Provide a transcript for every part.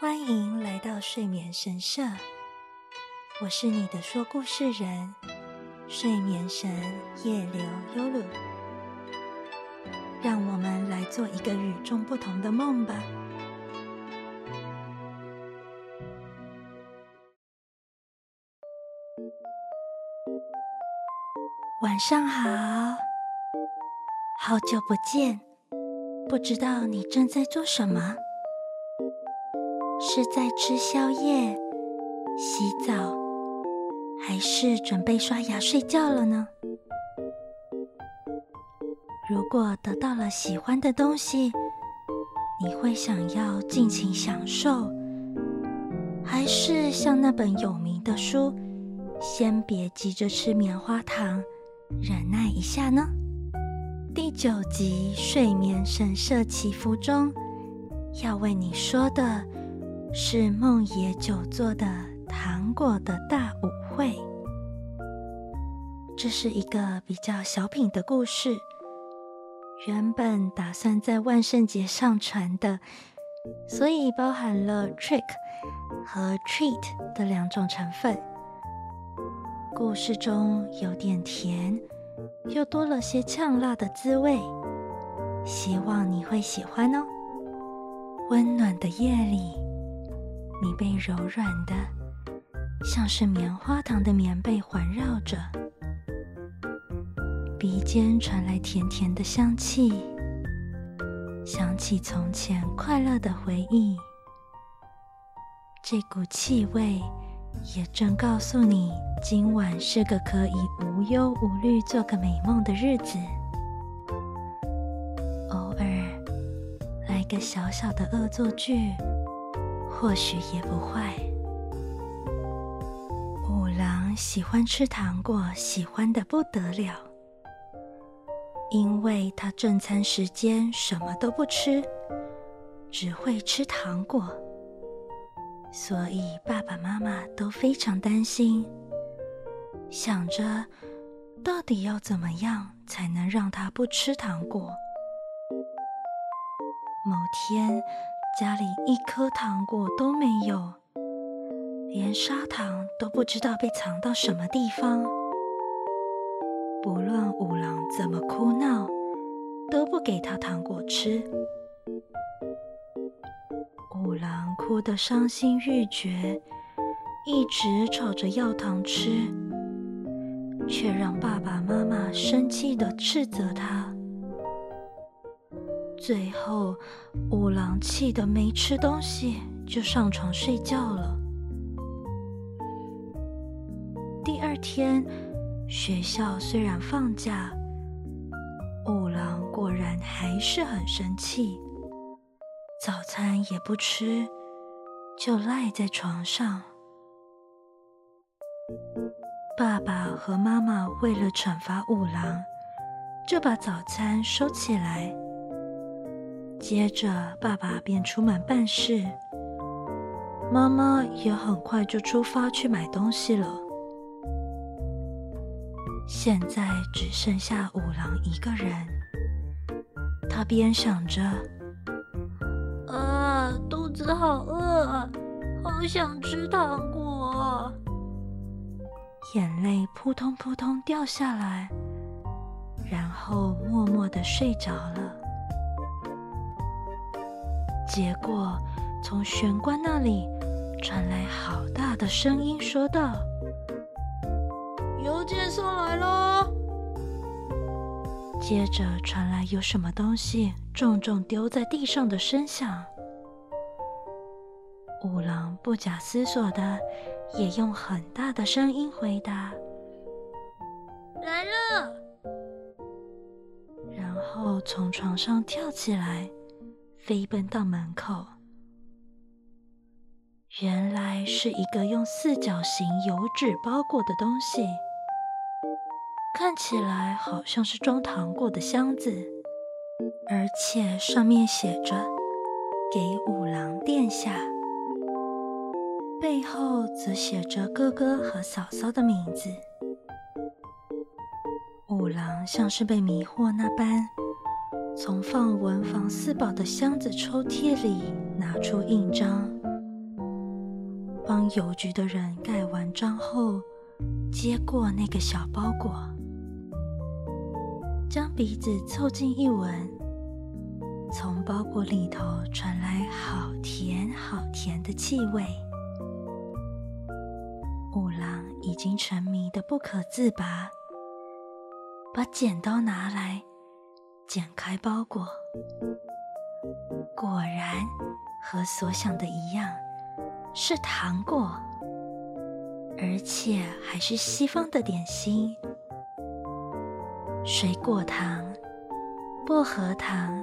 欢迎来到睡眠神社，我是你的说故事人，睡眠神夜流优鲁。让我们来做一个与众不同的梦吧。晚上好，好久不见，不知道你正在做什么？是在吃宵夜、洗澡，还是准备刷牙睡觉了呢？如果得到了喜欢的东西，你会想要尽情享受，还是像那本有名的书，先别急着吃棉花糖？忍耐一下呢。第九集《睡眠神社祈福》中，要为你说的是梦野久作的糖果的大舞会。这是一个比较小品的故事，原本打算在万圣节上传的，所以包含了 trick 和 treat 的两种成分。故事中有点甜，又多了些呛辣的滋味，希望你会喜欢哦。温暖的夜里，你被柔软的像是棉花糖的棉被环绕着，鼻尖传来甜甜的香气，想起从前快乐的回忆，这股气味。也正告诉你，今晚是个可以无忧无虑做个美梦的日子。偶尔来个小小的恶作剧，或许也不坏。五郎喜欢吃糖果，喜欢的不得了，因为他正餐时间什么都不吃，只会吃糖果。所以爸爸妈妈都非常担心，想着到底要怎么样才能让他不吃糖果。某天家里一颗糖果都没有，连砂糖都不知道被藏到什么地方。不论五郎怎么哭闹，都不给他糖果吃。五郎哭得伤心欲绝，一直吵着要糖吃，却让爸爸妈妈生气的斥责他。最后，五郎气得没吃东西就上床睡觉了。第二天，学校虽然放假，五郎果然还是很生气。早餐也不吃，就赖在床上。爸爸和妈妈为了惩罚五郎，就把早餐收起来。接着，爸爸便出门办事，妈妈也很快就出发去买东西了。现在只剩下五郎一个人，他边想着。啊肚子好饿，好想吃糖果，眼泪扑通扑通掉下来，然后默默的睡着了。结果从玄关那里传来好大的声音，说道：“邮件送来了。”接着传来有什么东西重重丢在地上的声响。五郎不假思索的，也用很大的声音回答：“来了。”然后从床上跳起来，飞奔到门口。原来是一个用四角形油纸包裹的东西，看起来好像是装糖果的箱子，而且上面写着“给五郎殿下”。背后则写着哥哥和嫂嫂的名字。五郎像是被迷惑那般，从放文房四宝的箱子抽屉里拿出印章，帮邮局的人盖完章后，接过那个小包裹，将鼻子凑近一闻，从包裹里头传来好甜好甜的气味。五郎已经沉迷的不可自拔，把剪刀拿来剪开包裹，果然和所想的一样，是糖果，而且还是西方的点心：水果糖、薄荷糖、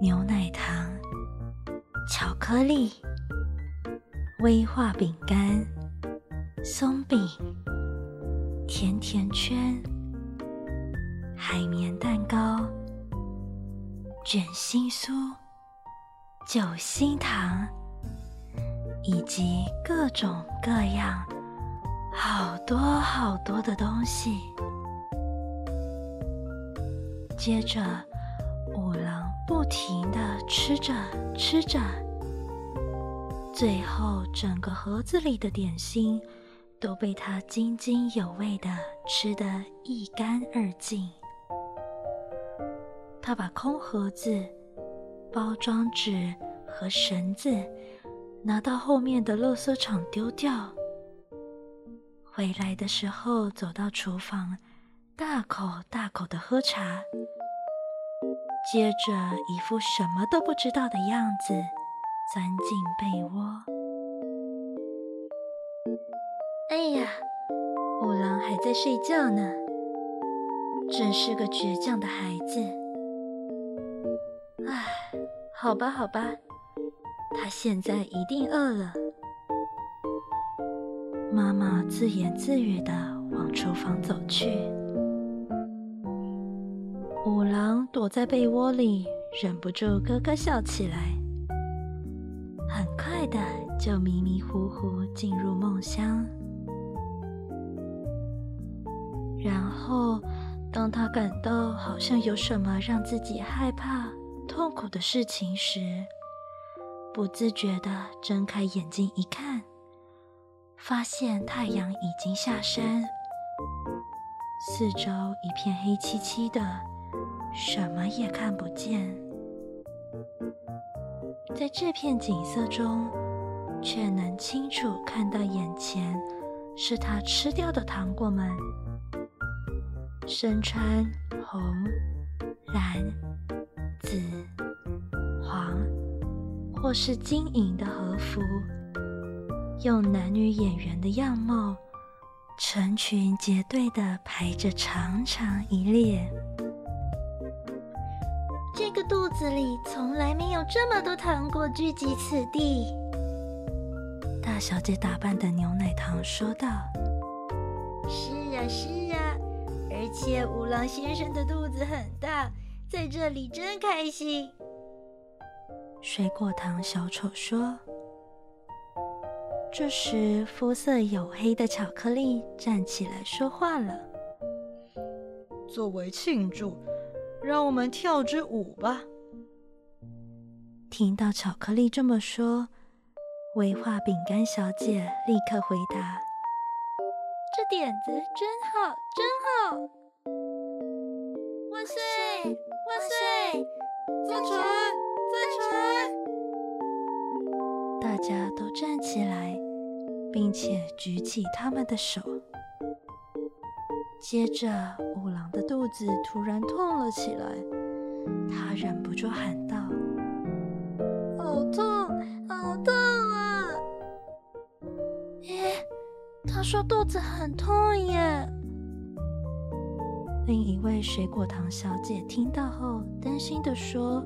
牛奶糖、巧克力、威化饼干。松饼、甜甜圈、海绵蛋糕、卷心酥、酒心糖，以及各种各样、好多好多的东西。接着，五郎不停的吃着吃着，最后整个盒子里的点心。都被他津津有味的吃得一干二净。他把空盒子、包装纸和绳子拿到后面的垃圾场丢掉。回来的时候，走到厨房，大口大口的喝茶，接着一副什么都不知道的样子，钻进被窝。哎呀，五郎还在睡觉呢，真是个倔强的孩子。好吧，好吧，他现在一定饿了。妈妈自言自语的往厨房走去，五郎躲在被窝里，忍不住咯咯笑起来。很快的，就迷迷糊糊进入梦乡。然后，当他感到好像有什么让自己害怕、痛苦的事情时，不自觉地睁开眼睛一看，发现太阳已经下山，四周一片黑漆漆的，什么也看不见。在这片景色中，却能清楚看到眼前是他吃掉的糖果们。身穿红、蓝、紫、黄或是金银的和服，用男女演员的样貌，成群结队的排着长长一列。这个肚子里从来没有这么多糖果聚集此地。大小姐打扮的牛奶糖说道：“是啊，是啊。”而且五郎先生的肚子很大，在这里真开心。水果糖小丑说。这时，肤色黝黑的巧克力站起来说话了：“作为庆祝，让我们跳支舞吧。”听到巧克力这么说，威化饼干小姐立刻回答。这点子真好，真好！万岁，万岁！赞成，赞成！大家都站起来，并且举起他们的手。接着，五郎的肚子突然痛了起来，他忍不住喊道：“好痛，好痛啊！”他说肚子很痛耶。另一位水果糖小姐听到后，担心的说：“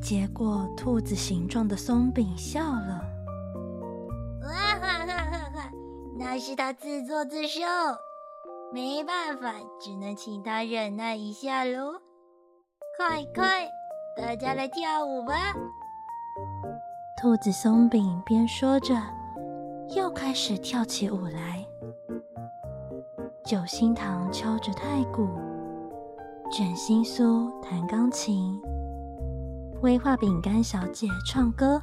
结果兔子形状的松饼笑了。”“哈哈哈哈！那是他自作自受，没办法，只能请他忍耐一下喽。快快，大家来跳舞吧！”兔子松饼边说着。又开始跳起舞来，九心糖敲着太鼓，卷心酥弹钢琴，威化饼干小姐唱歌，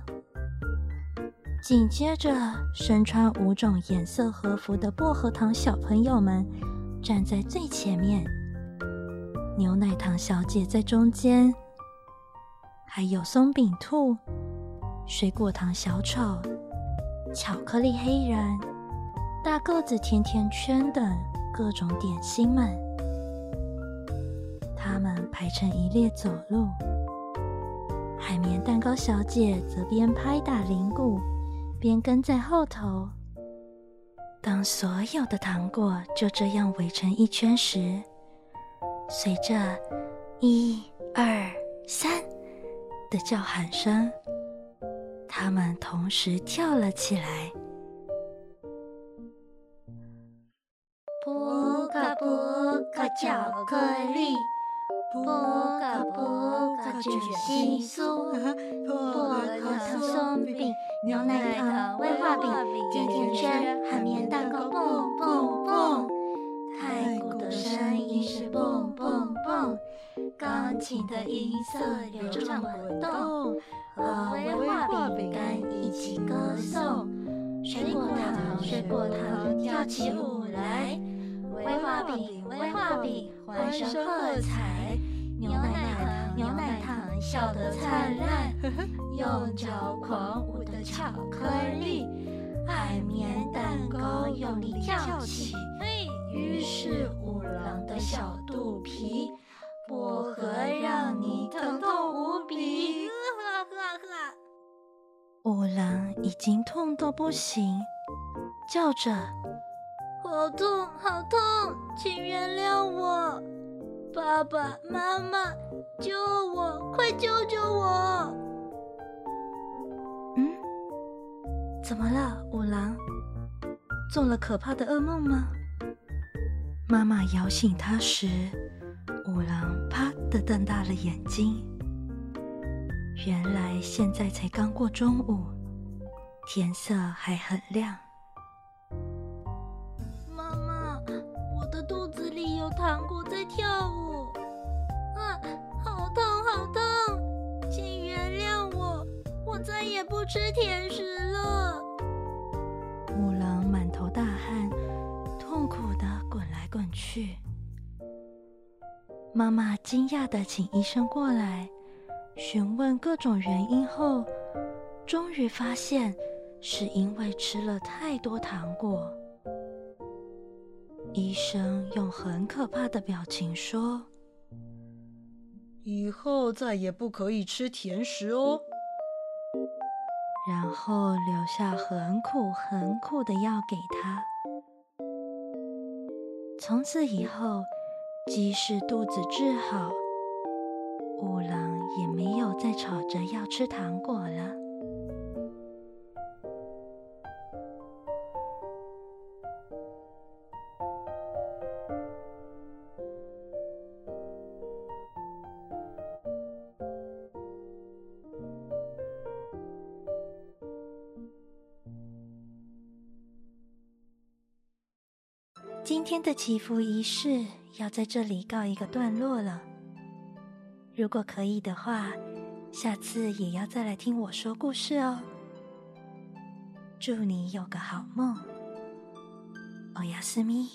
紧接着，身穿五种颜色和服的薄荷糖小朋友们站在最前面，牛奶糖小姐在中间，还有松饼兔、水果糖小丑、巧克力黑人、大个子甜甜圈等。各种点心们。他们排成一列走路，海绵蛋糕小姐则边拍打铃鼓。边跟在后头。当所有的糖果就这样围成一圈时，随着“一、二、三”的叫喊声，他们同时跳了起来。波卡波卡巧克力，波卡波卡卷心酥，薄荷糖松饼。牛奶糖、威化饼、甜甜圈、海绵蛋糕，蹦蹦蹦！太鼓的声音是蹦蹦蹦，钢琴的音色流畅滚动，和威化饼干一起歌颂。水果糖、水果糖跳起舞来，威化饼、威化饼欢声喝彩，牛奶糖、牛奶糖笑得灿烂，用脚狂舞的。巧克力，海绵蛋糕用力跳起，于是五郎的小肚皮，薄荷让你疼痛无比。呵呵呵五郎已经痛到不行，叫着：“好痛，好痛，请原谅我，爸爸妈妈，救我，快救救我！”嗯怎么了，五郎？做了可怕的噩梦吗？妈妈摇醒他时，五郎啪的瞪大了眼睛。原来现在才刚过中午，天色还很亮。不吃甜食了。母狼满头大汗，痛苦的滚来滚去，妈妈惊讶的请医生过来询问各种原因后，终于发现是因为吃了太多糖果。医生用很可怕的表情说：“以后再也不可以吃甜食哦。”然后留下很苦很苦的药给他。从此以后，即使肚子治好，五郎也没有再吵着要吃糖果了。今天的祈福仪式要在这里告一个段落了。如果可以的话，下次也要再来听我说故事哦。祝你有个好梦，欧亚斯咪。